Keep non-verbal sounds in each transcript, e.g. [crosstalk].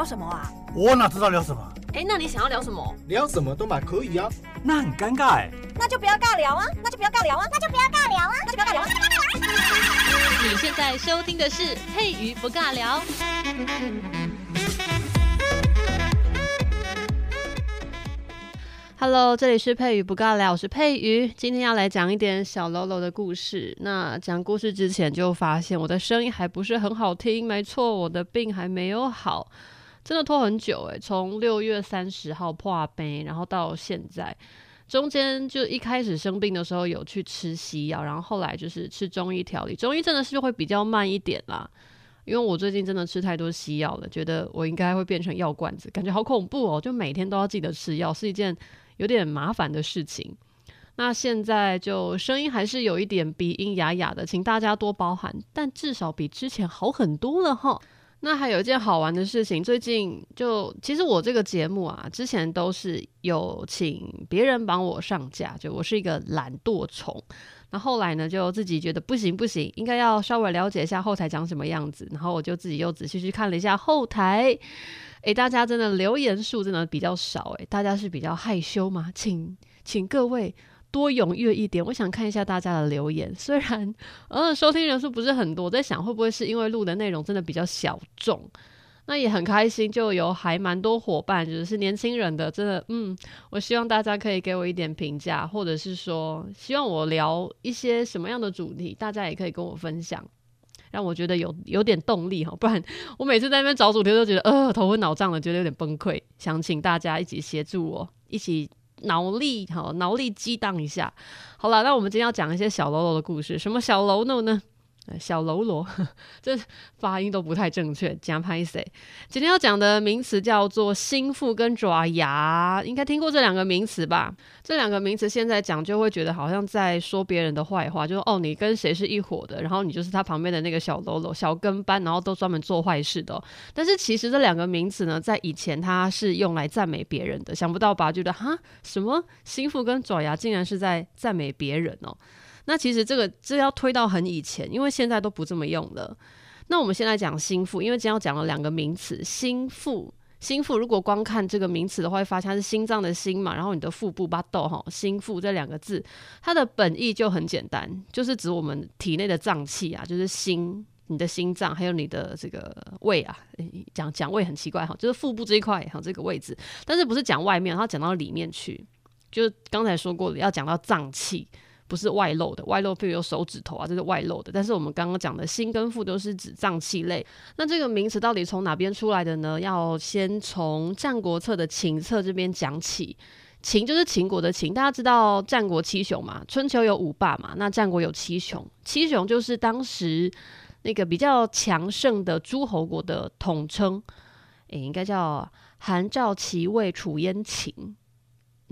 聊什么啊？我哪知道聊什么？哎，那你想要聊什么？聊什么都嘛可以啊。那很尴尬哎。那就不要尬聊啊！那就不要尬聊啊！那就不要尬聊啊！那就不要尬聊啊！你现在收听的是佩瑜不尬聊。Hello，这里是佩瑜不尬聊，我是佩瑜。今天要来讲一点小喽啰的故事。那讲故事之前就发现我的声音还不是很好听，没错，我的病还没有好，真的拖很久诶，从六月三十号破杯，然后到现在，中间就一开始生病的时候有去吃西药，然后后来就是吃中医调理，中医真的是会比较慢一点啦。因为我最近真的吃太多西药了，觉得我应该会变成药罐子，感觉好恐怖哦，就每天都要记得吃药，是一件。有点麻烦的事情，那现在就声音还是有一点鼻音哑哑的，请大家多包涵。但至少比之前好很多了哈。那还有一件好玩的事情，最近就其实我这个节目啊，之前都是有请别人帮我上架，就我是一个懒惰虫。那后来呢，就自己觉得不行不行，应该要稍微了解一下后台长什么样子，然后我就自己又仔细去看了一下后台。诶，大家真的留言数真的比较少诶，大家是比较害羞吗？请请各位多踊跃一点，我想看一下大家的留言。[laughs] 虽然呃收听人数不是很多，在想会不会是因为录的内容真的比较小众？那也很开心，就有还蛮多伙伴，就是年轻人的，真的嗯，我希望大家可以给我一点评价，或者是说希望我聊一些什么样的主题，大家也可以跟我分享。让我觉得有有点动力哈，不然 [laughs] 我每次在那边找主题都觉得呃头昏脑胀的，觉得有点崩溃。想请大家一起协助我，一起脑力哈脑力激荡一下。好了，那我们今天要讲一些小喽啰的故事。什么小喽啰呢？小喽啰，这发音都不太正确。讲拍谁？今天要讲的名词叫做心腹跟爪牙，应该听过这两个名词吧？这两个名词现在讲就会觉得好像在说别人的坏话，就是哦，你跟谁是一伙的，然后你就是他旁边的那个小喽啰、小跟班，然后都专门做坏事的。但是其实这两个名词呢，在以前它是用来赞美别人的，想不到吧？觉得哈，什么心腹跟爪牙，竟然是在赞美别人哦。那其实这个这要推到很以前，因为现在都不这么用了。那我们先来讲心腹，因为今天要讲了两个名词，心腹。心腹如果光看这个名词的话，会发现它是心脏的心嘛，然后你的腹部巴豆哈，心腹这两个字，它的本意就很简单，就是指我们体内的脏器啊，就是心，你的心脏，还有你的这个胃啊，讲讲胃很奇怪哈，就是腹部这一块哈，这个位置，但是不是讲外面，它讲到里面去，就是刚才说过的，要讲到脏器。不是外露的，外露譬如有手指头啊，这是外露的。但是我们刚刚讲的心跟腹都是指脏器类。那这个名词到底从哪边出来的呢？要先从《战国策》的秦策这边讲起。秦就是秦国的秦，大家知道战国七雄嘛？春秋有五霸嘛？那战国有七雄，七雄就是当时那个比较强盛的诸侯国的统称。诶，应该叫韩、赵、齐、魏、楚、燕、秦。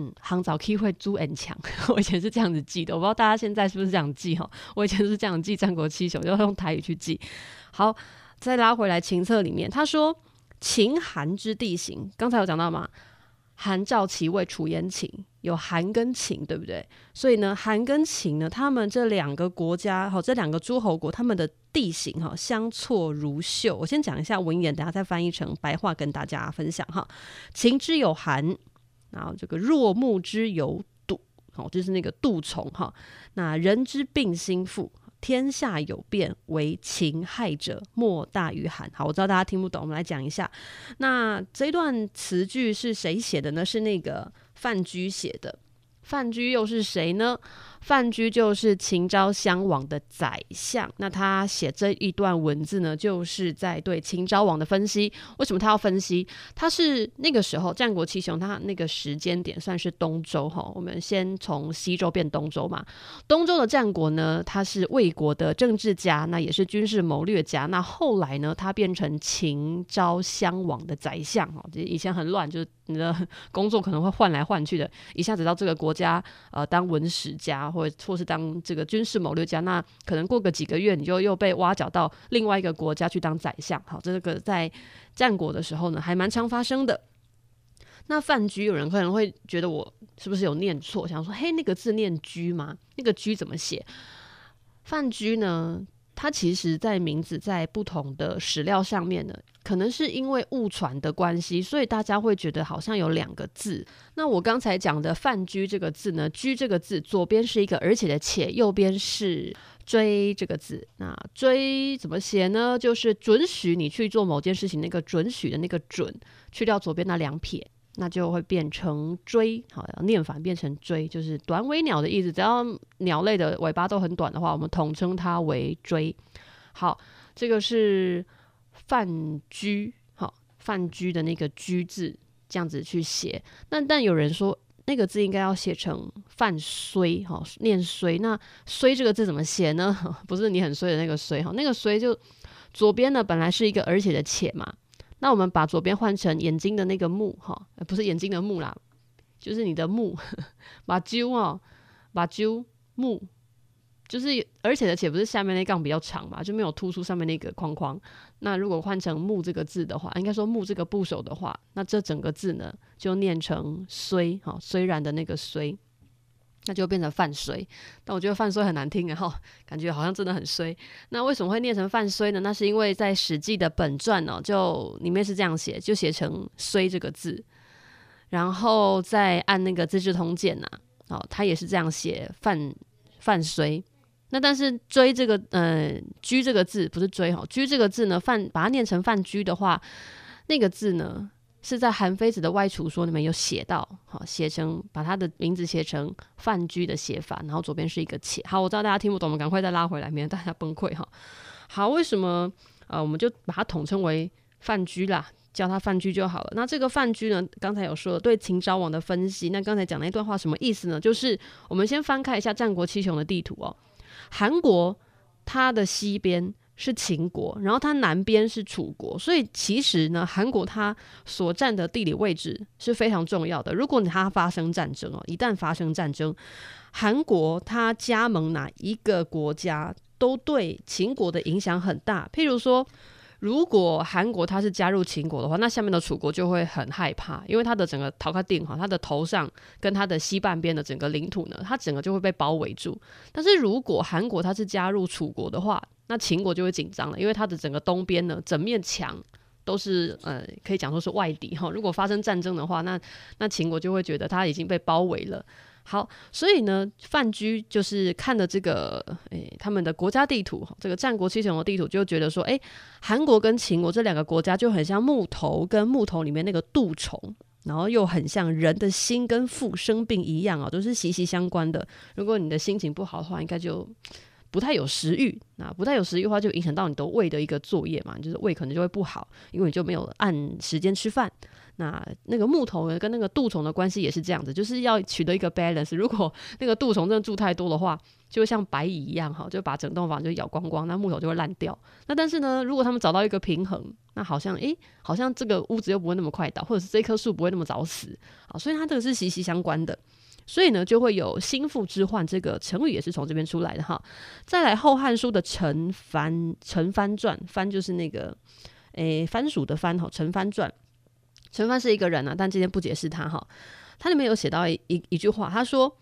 嗯，杭早 K 会猪很强，[laughs] 我以前是这样子记的，我不知道大家现在是不是这样记哈。我以前是这样记战国七雄，就要用台语去记。好，再拉回来秦策里面，他说秦韩之地形，刚才有讲到吗？韩赵齐魏楚燕秦，有韩跟秦，对不对？所以呢，韩跟秦呢，他们这两个国家哈，这两个诸侯国，他们的地形哈，相错如绣。我先讲一下文言，等下再翻译成白话跟大家分享哈。秦之有韩。然后这个若木之有蠹，好，就是那个杜虫哈。那人之病心腹，天下有变为秦害者，莫大于寒。好，我知道大家听不懂，我们来讲一下。那这段词句是谁写的呢？是那个范雎写的。范雎又是谁呢？范雎就是秦昭襄王的宰相，那他写这一段文字呢，就是在对秦昭王的分析。为什么他要分析？他是那个时候战国七雄，他那个时间点算是东周哈。我们先从西周变东周嘛。东周的战国呢，他是魏国的政治家，那也是军事谋略家。那后来呢，他变成秦昭襄王的宰相哈。以前很乱，就是你的工作可能会换来换去的，一下子到这个国家呃当文史家。或或是当这个军事谋略家，那可能过个几个月，你就又被挖角到另外一个国家去当宰相。好，这个在战国的时候呢，还蛮常发生的。那范雎，有人可能会觉得我是不是有念错？想说，嘿，那个字念居吗？那个居怎么写？范雎呢？它其实在名字在不同的史料上面呢，可能是因为误传的关系，所以大家会觉得好像有两个字。那我刚才讲的“范雎”这个字呢，“雎”这个字左边是一个而且的且，右边是“追”这个字。那“追”怎么写呢？就是准许你去做某件事情，那个准许的那个“准”，去掉左边那两撇。那就会变成锥，好，念反变成锥，就是短尾鸟的意思。只要鸟类的尾巴都很短的话，我们统称它为锥。好，这个是范雎，好，范雎的那个雎字这样子去写。那但有人说那个字应该要写成范睢，哈，念睢。那睢这个字怎么写呢？[laughs] 不是你很衰的那个衰，哈，那个衰就左边呢本来是一个而且的且嘛。那我们把左边换成眼睛的那个目哈，不是眼睛的目啦，就是你的目，[laughs] 把揪哦，把揪目，就是而且的且不是下面那杠比较长嘛，就没有突出上面那个框框。那如果换成目这个字的话，应该说目这个部首的话，那这整个字呢就念成虽哈，虽然的那个虽。那就变成范睢，但我觉得范睢很难听，然后感觉好像真的很衰。那为什么会念成范睢呢？那是因为在《史记》的本传呢、就里面是这样写，就写成“睢”这个字。然后再按那个《资治通鉴》呐，哦，他也是这样写范范睢。那但是“追”这个，呃，“居”这个字不是“追”哈，“居”这个字呢，范把它念成范居的话，那个字呢？是在韩非子的外储说里面有写到，好，写成把他的名字写成范雎的写法，然后左边是一个且。好，我知道大家听不懂，我们赶快再拉回来，免得大家崩溃哈。好，为什么呃我们就把它统称为范雎啦，叫他范雎就好了。那这个范雎呢，刚才有说了对秦昭王的分析，那刚才讲那段话什么意思呢？就是我们先翻开一下战国七雄的地图哦，韩国它的西边。是秦国，然后它南边是楚国，所以其实呢，韩国它所占的地理位置是非常重要的。如果它发生战争哦，一旦发生战争，韩国它加盟哪一个国家，都对秦国的影响很大。譬如说，如果韩国它是加入秦国的话，那下面的楚国就会很害怕，因为它的整个陶卡定哈，它的头上跟它的西半边的整个领土呢，它整个就会被包围住。但是如果韩国它是加入楚国的话，那秦国就会紧张了，因为它的整个东边呢，整面墙都是呃，可以讲说是外敌哈。如果发生战争的话，那那秦国就会觉得它已经被包围了。好，所以呢，范雎就是看了这个诶、他们的国家地图，这个战国七雄的地图，就觉得说，诶、韩国跟秦国这两个国家就很像木头跟木头里面那个蠹虫，然后又很像人的心跟腹生病一样啊，都是息息相关的。如果你的心情不好的话，应该就。不太有食欲，那不太有食欲的话，就影响到你的胃的一个作业嘛，就是胃可能就会不好，因为你就没有按时间吃饭。那那个木头跟那个蠹虫的关系也是这样子，就是要取得一个 balance。如果那个蠹虫真的住太多的话，就像白蚁一样哈，就把整栋房就咬光光，那木头就会烂掉。那但是呢，如果他们找到一个平衡，那好像诶、好像这个屋子又不会那么快倒，或者是这棵树不会那么早死啊，所以它这个是息息相关的。所以呢，就会有心腹之患这个成语也是从这边出来的哈。再来，《后汉书》的陈蕃陈蕃传，蕃就是那个诶番薯的番哈。陈蕃传，陈蕃是一个人啊，但今天不解释他哈。他里面有写到一一,一句话，他说：“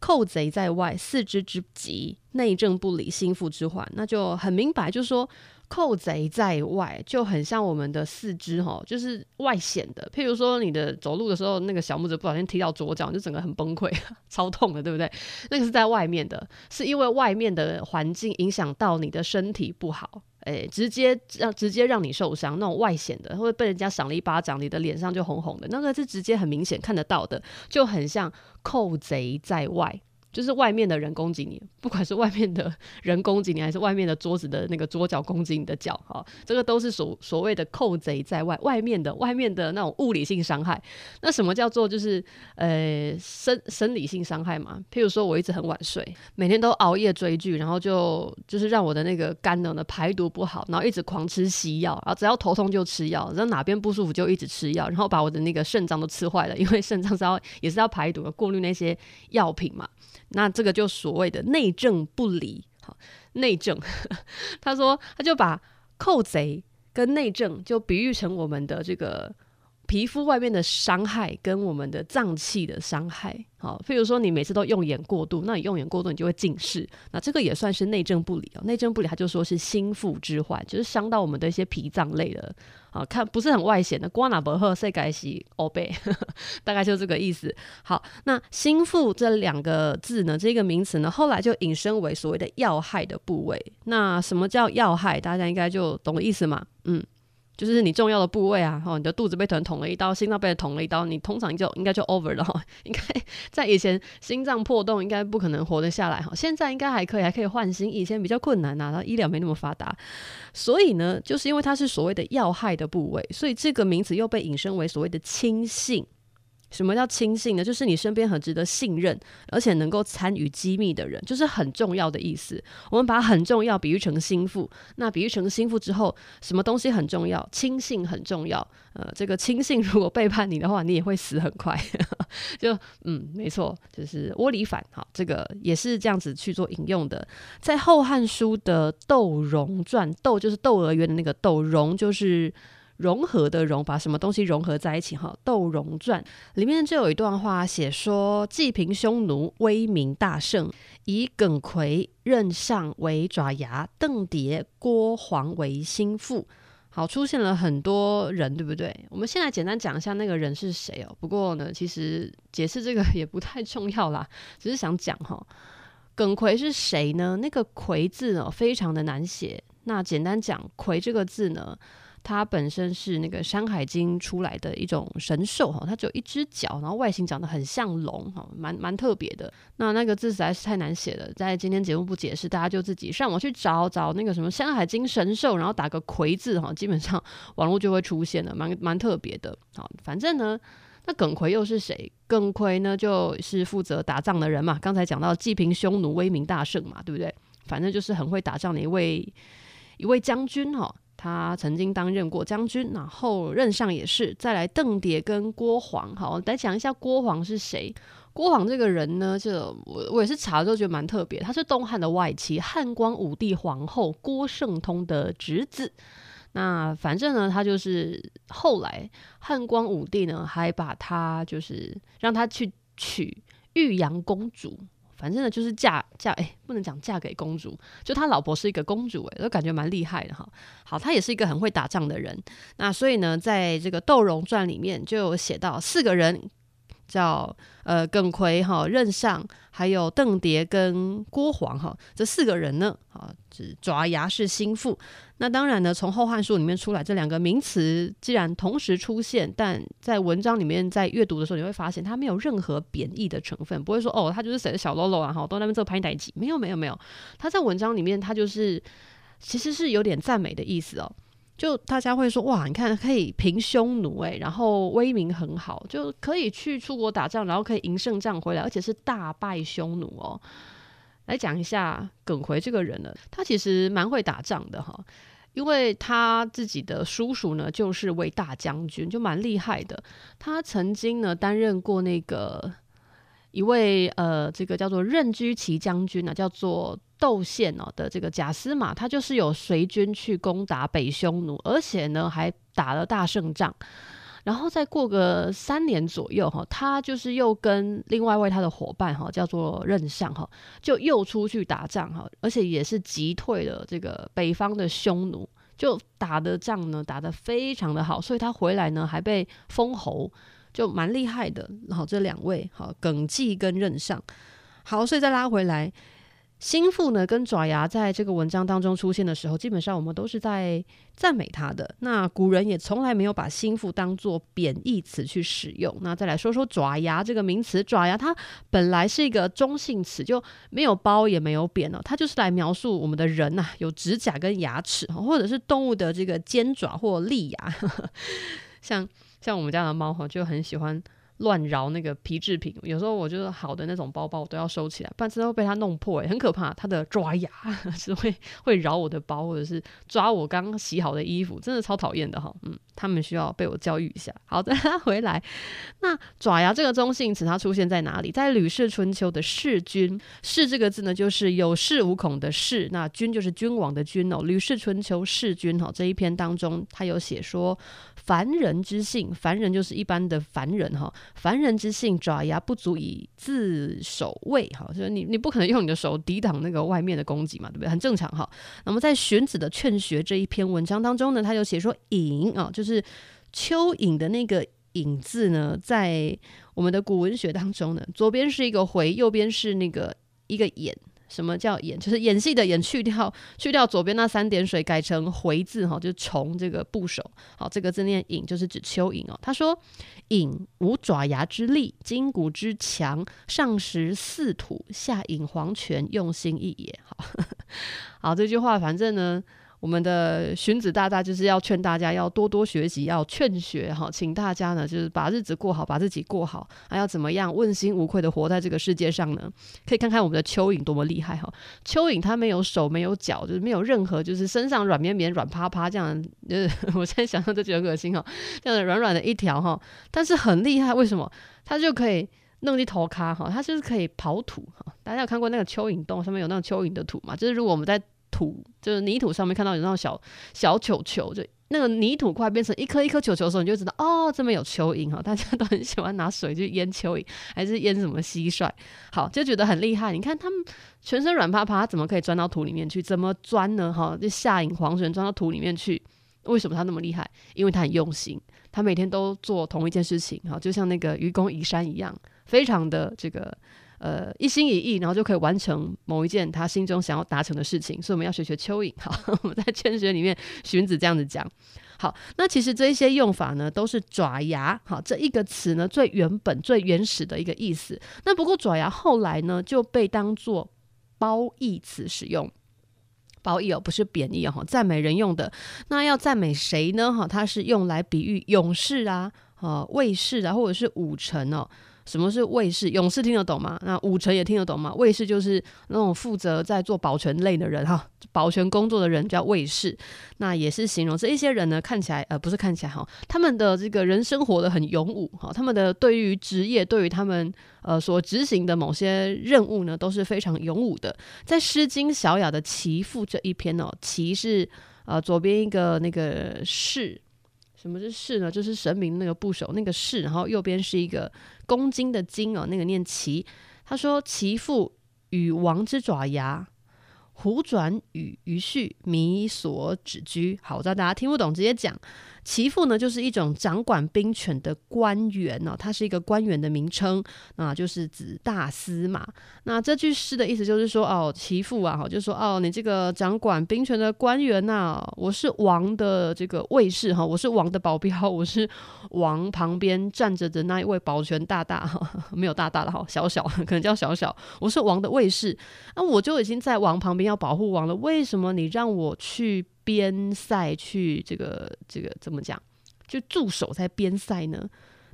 寇贼在外，四肢之疾，内政不理，心腹之患。”那就很明白，就是说。寇贼在外，就很像我们的四肢哈，就是外显的。譬如说，你的走路的时候，那个小拇指不小心踢到左脚，就整个很崩溃，[laughs] 超痛的，对不对？那个是在外面的，是因为外面的环境影响到你的身体不好，诶、直接让直接让你受伤，那种外显的，或者被人家赏了一巴掌，你的脸上就红红的，那个是直接很明显看得到的，就很像寇贼在外。就是外面的人攻击你，不管是外面的人攻击你，还是外面的桌子的那个桌角攻击你的脚，哈，这个都是所所谓的寇贼在外，外面的外面的那种物理性伤害。那什么叫做就是呃生生理性伤害嘛？譬如说我一直很晚睡，每天都熬夜追剧，然后就就是让我的那个肝呢排毒不好，然后一直狂吃西药，然后只要头痛就吃药，然后哪边不舒服就一直吃药，然后把我的那个肾脏都吃坏了，因为肾脏是要也是要排毒的，过滤那些药品嘛。那这个就所谓的内政不离，好，内政，[laughs] 他说他就把寇贼跟内政就比喻成我们的这个皮肤外面的伤害跟我们的脏器的伤害，好，譬如说你每次都用眼过度，那你用眼过度你就会近视，那这个也算是内政不理哦。内政不理，他就说是心腹之患，就是伤到我们的一些脾脏类的，啊，看不是很外显的。瓜纳伯赫塞盖西欧贝，[laughs] 大概就这个意思。好，那心腹这两个字呢，这个名词呢，后来就引申为所谓的要害的部位。那什么叫要害？大家应该就懂意思嘛，嗯。就是你重要的部位啊，哦，你的肚子被人捅了一刀，心脏被人捅了一刀，你通常就应该就 over 了哈。[laughs] 应该在以前心脏破洞应该不可能活得下来哈，现在应该还可以，还可以换心，以前比较困难呐，然后医疗没那么发达，所以呢，就是因为它是所谓的要害的部位，所以这个名词又被引申为所谓的轻信。什么叫亲信呢？就是你身边很值得信任，而且能够参与机密的人，就是很重要的意思。我们把很重要比喻成心腹，那比喻成心腹之后，什么东西很重要？亲信很重要。呃，这个亲信如果背叛你的话，你也会死很快。[laughs] 就嗯，没错，就是窝里反。好，这个也是这样子去做引用的。在《后汉书》的《窦融传》，窦就是窦娥冤的那个窦，融就是。融合的融，把什么东西融合在一起？哈，《窦融传》里面就有一段话写说：济平匈奴威名大盛，以耿夔、任上为爪牙，邓叠、郭黄为心腹。好，出现了很多人，对不对？我们先来简单讲一下那个人是谁哦。不过呢，其实解释这个也不太重要啦，只是想讲哈，耿夔是谁呢？那个“夔”字呢，非常的难写。那简单讲，“夔”这个字呢。它本身是那个《山海经》出来的一种神兽哈，它只有一只脚，然后外形长得很像龙哈，蛮蛮特别的。那那个字实在是太难写了，在今天节目不解释，大家就自己上网去找找那个什么《山海经》神兽，然后打个“魁”字哈，基本上网络就会出现了，蛮蛮特别的。好，反正呢，那耿夔又是谁？耿夔呢，就是负责打仗的人嘛。刚才讲到济平匈奴威名大盛嘛，对不对？反正就是很会打仗的一位一位将军哈。他曾经担任过将军，然后任上也是。再来邓蝶跟郭黄，好，来讲一下郭黄是谁。郭黄这个人呢，就我我也是查了之后觉得蛮特别。他是东汉的外戚，汉光武帝皇后郭圣通的侄子。那反正呢，他就是后来汉光武帝呢，还把他就是让他去娶玉阳公主。反正呢，就是嫁嫁哎、不能讲嫁给公主，就他老婆是一个公主哎，都感觉蛮厉害的哈。好，他也是一个很会打仗的人。那所以呢，在这个《窦融传》里面就有写到四个人。叫呃耿夔哈任尚，还有邓叠跟郭煌哈这四个人呢，啊，是爪牙是心腹。那当然呢，从《后汉书》里面出来这两个名词，既然同时出现，但在文章里面在阅读的时候，你会发现它没有任何贬义的成分，不会说哦，他就是谁的小喽啰啊，哈，都那边做拍代记，没有没有没有，他在文章里面他就是其实是有点赞美的意思哦。就大家会说哇，你看可以平匈奴诶，然后威名很好，就可以去出国打仗，然后可以赢胜仗回来，而且是大败匈奴哦。来讲一下耿夔这个人呢，他其实蛮会打仗的哈，因为他自己的叔叔呢就是位大将军，就蛮厉害的。他曾经呢担任过那个一位呃，这个叫做任居奇将军呢，叫做。窦宪哦的这个贾司马，他就是有随军去攻打北匈奴，而且呢还打了大胜仗。然后再过个三年左右哈，他就是又跟另外一位他的伙伴哈，叫做任尚哈，就又出去打仗哈，而且也是击退了这个北方的匈奴，就打的仗呢打得非常的好，所以他回来呢还被封侯，就蛮厉害的。然后这两位哈，耿纪跟任尚，好，所以再拉回来。心腹呢，跟爪牙在这个文章当中出现的时候，基本上我们都是在赞美他的。那古人也从来没有把心腹当做贬义词去使用。那再来说说爪牙这个名词，爪牙它本来是一个中性词，就没有褒也没有贬哦，它就是来描述我们的人呐、有指甲跟牙齿，或者是动物的这个尖爪或利牙。[laughs] 像像我们家的猫哈，就很喜欢乱摇那个皮制品，有时候我觉得好的那种包包我都要收起来，不然真的会被它弄破，很可怕。它的爪牙 [laughs] 是会会摇我的包，或者是抓我刚洗好的衣服，真的超讨厌的哈。嗯，他们需要被我教育一下。好的，回来，那爪牙这个中性词它出现在哪里？在《吕氏春秋》的弑君，弑这个字呢，就是有恃无恐的弑，那君就是君王的君哦。《吕氏春秋》弑君哈这一篇当中，他有写说。凡人之性，凡人就是一般的凡人哈。凡人之性，爪牙不足以自守卫哈，所以你你不可能用你的手抵挡那个外面的攻击嘛，对不对？很正常哈。那么在荀子的《劝学》这一篇文章当中呢，他就写说隐啊，就是蚯蚓的那个隐字呢，在我们的古文学当中呢，左边是一个回，右边是那个一个眼。什么叫演？就是演戏的演，去掉去掉左边那三点水，改成回字哈，就从这个部首。好，这个字念隐，就是指蚯蚓哦。他说：“隐无爪牙之力，筋骨之强，上食四土，下饮黄泉，用心一也。”好，[laughs] 好，这句话反正呢。我们的荀子大大就是要劝大家要多多学习，要劝学哈，请大家呢就是把日子过好，把自己过好，还要怎么样问心无愧的活在这个世界上呢？可以看看我们的蚯蚓多么厉害哈！蚯蚓它没有手没有脚，就是没有任何，就是身上软绵绵、软趴趴这样，就是 [laughs] 我现在想象都觉得恶心哈，这样的软软的一条哈，但是很厉害，为什么？它就可以弄一头咖哈，它就是可以刨土哈。大家有看过那个蚯蚓洞上面有那种蚯蚓的土吗？就是如果我们在土就是泥土上面看到有那种小小球球，就那个泥土块变成一颗一颗球球的时候，你就知道哦，这边有蚯蚓哈。[laughs] 大家都很喜欢拿水去淹蚯蚓，还是淹什么蟋蟀？好，就觉得很厉害。你看他们全身软趴趴，怎么可以钻到土里面去？怎么钻呢？哈，就下引黄泉钻到土里面去。为什么他那么厉害？因为他很用心，他每天都做同一件事情，哈，就像那个愚公移山一样，非常的这个。呃，一心一意，然后就可以完成某一件他心中想要达成的事情。所以我们要学学蚯蚓。[laughs] 好，我们在《劝学》里面，荀子这样子讲。好，那其实这一些用法呢，都是爪牙。好，这一个词呢，最原本、最原始的一个意思。那不过爪牙后来呢，就被当做褒义词使用。褒义哦，不是贬义哦，赞美人用的。那要赞美谁呢？哈，它是用来比喻勇士啊、呃，卫士啊，或者是武臣哦。什么是卫士？勇士听得懂吗？那武臣也听得懂吗？卫士就是那种负责在做保全类的人哈，保全工作的人叫卫士。那也是形容这一些人呢，看起来呃不是看起来哈，他们的这个人生活得很勇武哈，他们的对于职业，对于他们呃所执行的某些任务呢，都是非常勇武的。在《诗经·小雅》的《齐赋》这一篇哦，齐是呃左边一个那个士。什么是士呢？就是神明那个部首那个士，然后右边是一个公斤的斤哦，那个念齐。他说：“其父与王之爪牙，虎转与鱼婿，靡所止居。”好，我知道大家听不懂，直接讲。其父呢，就是一种掌管兵权的官员呢，它是一个官员的名称，那就是指大司马。那这句诗的意思就是说，哦，其父啊，哈，就说，哦，你这个掌管兵权的官员呐，我是王的这个卫士哈，我是王的保镖，[laughs] 我是王旁边站着的那一位保全大大哈，[laughs] 没有大大的哈，小小 [laughs] 可能叫小小，我是王的卫士，那我就已经在王旁边要保护王了，为什么你让我去？边塞去这个这个怎么讲？就驻守在边塞呢？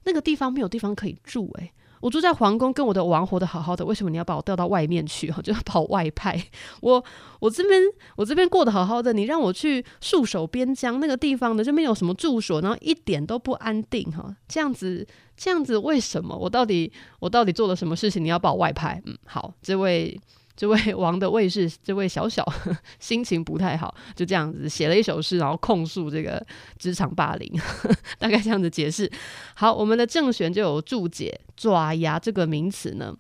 那个地方没有地方可以住诶、我住在皇宫，跟我的王活得好好的，为什么你要把我调到外面去？哈，[laughs] 就要跑外派。我我这边我这边过得好好的，你让我去戍守边疆那个地方呢，就没有什么住所，然后一点都不安定哈。这样子这样子，为什么？我到底我到底做了什么事情？你要把我外派？嗯，好，这位。这位 [laughs] 王的卫士，这位小小 [laughs] 心情不太好，就这样子写了一首诗，然后控诉这个职场霸凌呵呵，[laughs] 大概这样子解释。好，我们的郑玄就有注解“爪牙”这个名词呢。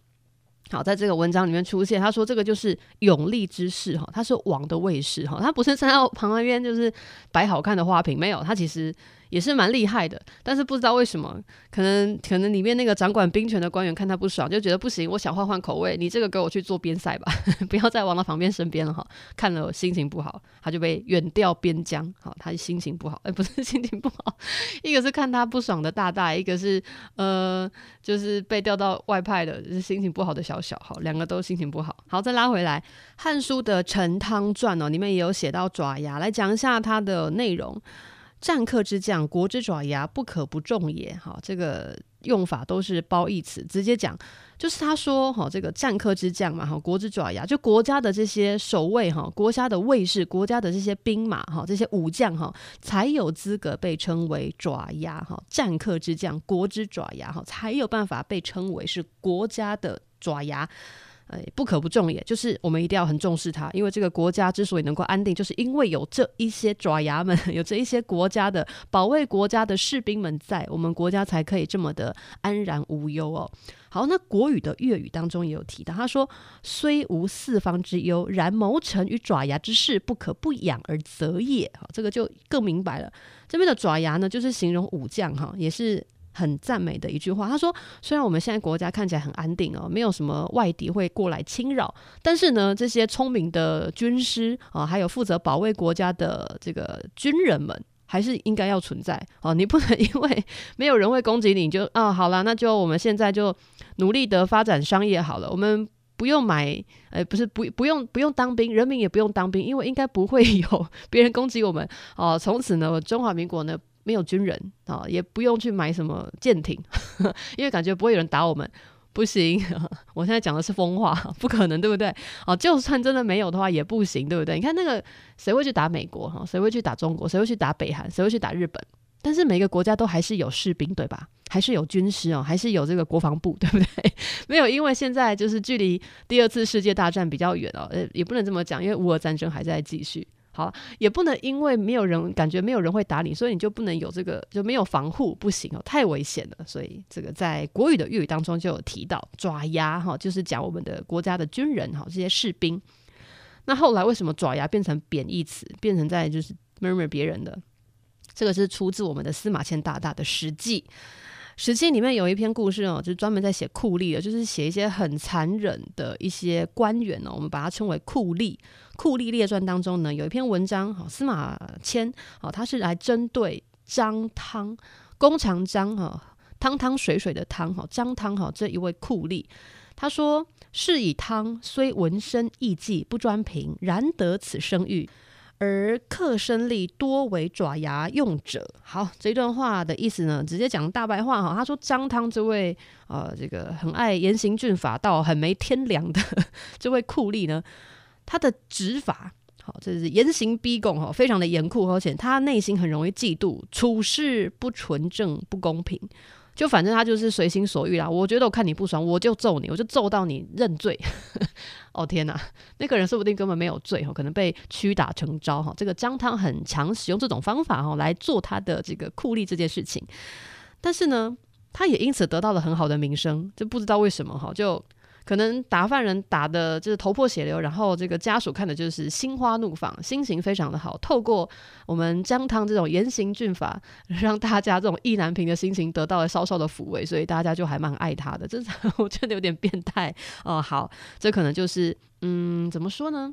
好，在这个文章里面出现，他说这个就是勇力之士哈，他是王的卫士哈，他不是站在旁边就是摆好看的花瓶，没有，他其实。也是蛮厉害的，但是不知道为什么，可能可能里面那个掌管兵权的官员看他不爽，就觉得不行，我想换换口味，你这个给我去做边塞吧，[laughs] 不要再往他旁边身边了哈。看了心情不好，他就被远调边疆。好，他心情不好，哎、不是心情不好，一个是看他不爽的大大，一个是呃，就是被调到外派的，就是心情不好的小小。好，两个都心情不好。好，再拉回来，《汉书》的《陈汤传》哦，里面也有写到爪牙，来讲一下它的内容。战客之将，国之爪牙，不可不重也。哈，这个用法都是褒义词，直接讲就是他说哈，这个战客之将嘛哈，国之爪牙，就国家的这些守卫哈，国家的卫士，国家的这些兵马哈，这些武将哈，才有资格被称为爪牙哈，战客之将，国之爪牙哈，才有办法被称为是国家的爪牙。哎，不可不重也，就是我们一定要很重视它，因为这个国家之所以能够安定，就是因为有这一些爪牙们，[laughs] 有这一些国家的保卫国家的士兵们在，我们国家才可以这么的安然无忧哦。好，那国语的粤语当中也有提到，他说：“虽无四方之忧，然谋臣与爪牙之事，不可不养而责也。”好，这个就更明白了。这边的爪牙呢，就是形容武将哈，也是。很赞美的一句话，他说：“虽然我们现在国家看起来很安定哦，没有什么外敌会过来侵扰，但是呢，这些聪明的军师啊，还有负责保卫国家的这个军人们，还是应该要存在哦。[laughs] 你不能因为没有人会攻击你，就啊好了，那就我们现在就努力的发展商业好了，我们不用买，呃，不是不不用不用当兵，人民也不用当兵，因为应该不会有 [laughs] 别人攻击我们哦。从此呢，中华民国呢。”没有军人啊，也不用去买什么舰艇，[laughs] 因为感觉不会有人打我们。不行，[laughs] 我现在讲的是疯话，[laughs] 不可能，对不对？哦，就算真的没有的话，也不行，对不对？你看那个谁会去打美国？哈，谁会去打中国？谁会去打北韩？谁会去打日本？但是每个国家都还是有士兵，对吧？还是有军师哦，还是有这个国防部，对不对？没有，因为现在就是距离第二次世界大战比较远哦，呃，也不能这么讲，因为乌俄战争还在继续。好，也不能因为没有人感觉没有人会打你，所以你就不能有这个就没有防护，不行哦，太危险了。所以这个在国语的粤语当中就有提到爪牙哈，就是讲我们的国家的军人哈，这些士兵。那后来为什么爪牙变成贬义词，变成在就是 murmur 别人的？这个是出自我们的司马迁大大的《史记》。《史记》里面有一篇故事哦，就是专门在写酷吏的，就是写一些很残忍的一些官员哦，我们把它称为酷吏。酷吏列传当中呢，有一篇文章，哈，司马迁，哦，他是来针对张汤，弓长张，哈，汤汤水水的汤，哈，张汤，哈，这一位酷吏，他说：“是以汤虽文身艺伎不专平，然得此声誉。”而克生吏多为爪牙用者。好，这段话的意思呢，直接讲大白话哈。他说张汤这位呃，这个很爱严刑峻法到很没天良的 [laughs] 这位酷吏呢，他的执法好，这是严刑逼供哈，非常的严酷，而且他内心很容易嫉妒，处事不纯正不公平。就反正他就是随心所欲啦。我觉得我看你不爽，我就揍你，我就揍到你认罪。[laughs] 哦天哪，那个人说不定根本没有罪哈，可能被屈打成招哈。这个张汤很常使用这种方法哈来做他的这个酷吏这件事情，但是呢，他也因此得到了很好的名声，就不知道为什么哈就。可能打犯人打的就是头破血流，然后这个家属看的就是心花怒放，心情非常的好。透过我们张汤这种严刑峻法，让大家这种意难平的心情得到了稍稍的抚慰，所以大家就还蛮爱他的。这我觉得有点变态哦。好，这可能就是嗯，怎么说呢？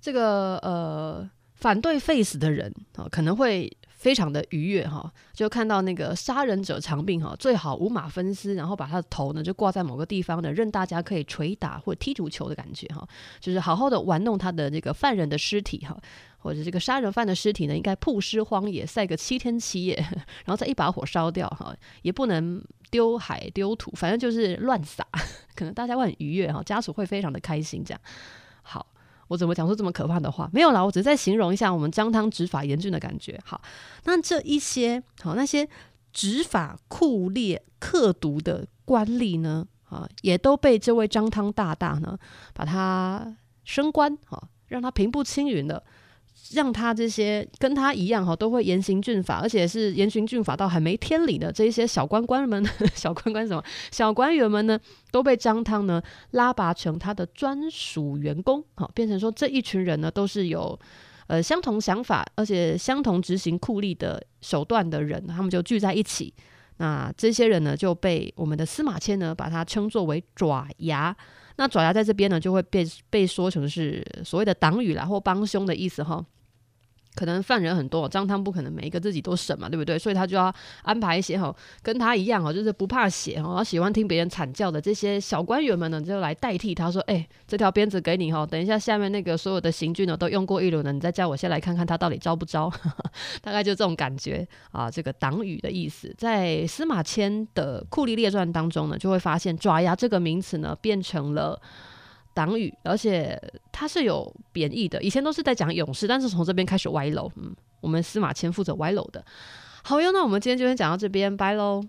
这个呃，反对废死的人啊、哦，可能会。非常的愉悦哈，就看到那个杀人者长命哈，最好五马分尸，然后把他的头呢就挂在某个地方呢，任大家可以捶打或踢足球的感觉哈，就是好好的玩弄他的这个犯人的尸体哈，或者这个杀人犯的尸体呢，应该曝尸荒野晒个七天七夜，[laughs] 然后再一把火烧掉哈，也不能丢海丢土，反正就是乱撒，[laughs] 可能大家会很愉悦哈，家属会非常的开心这样。好。我怎么讲出这么可怕的话？没有啦，我只是在形容一下我们张汤执法严峻的感觉。好，那这一些好那些执法酷烈、刻毒的官吏呢，啊，也都被这位张汤大大呢，把他升官，哈，让他平步青云了。让他这些跟他一样哈，都会严刑峻法，而且是严刑峻法到很没天理的这一些小官官们，[laughs] 小官官什么小官员们呢，都被张汤呢拉拔成他的专属员工，好，变成说这一群人呢都是有呃相同想法，而且相同执行酷吏的手段的人，他们就聚在一起。那这些人呢就被我们的司马迁呢把他称作为爪牙。那爪牙在这边呢就会被被说成是所谓的党羽啦或帮凶的意思哈。可能犯人很多，张汤不可能每一个自己都审嘛，对不对？所以他就要安排一些哈，跟他一样哦，就是不怕血哦，喜欢听别人惨叫的这些小官员们呢，就来代替他说：“哎，这条鞭子给你哈，等一下下面那个所有的刑具呢都用过一轮了，你再叫我先来看看他到底招不招。[laughs] ”大概就这种感觉啊。这个党羽的意思，在司马迁的《酷吏列传》当中呢，就会发现“爪牙”这个名词呢变成了。党羽，而且它是有贬义的。以前都是在讲勇士，但是从这边开始歪楼。嗯，我们司马迁负责歪楼的。好哟，那我们今天就先讲到这边，拜喽。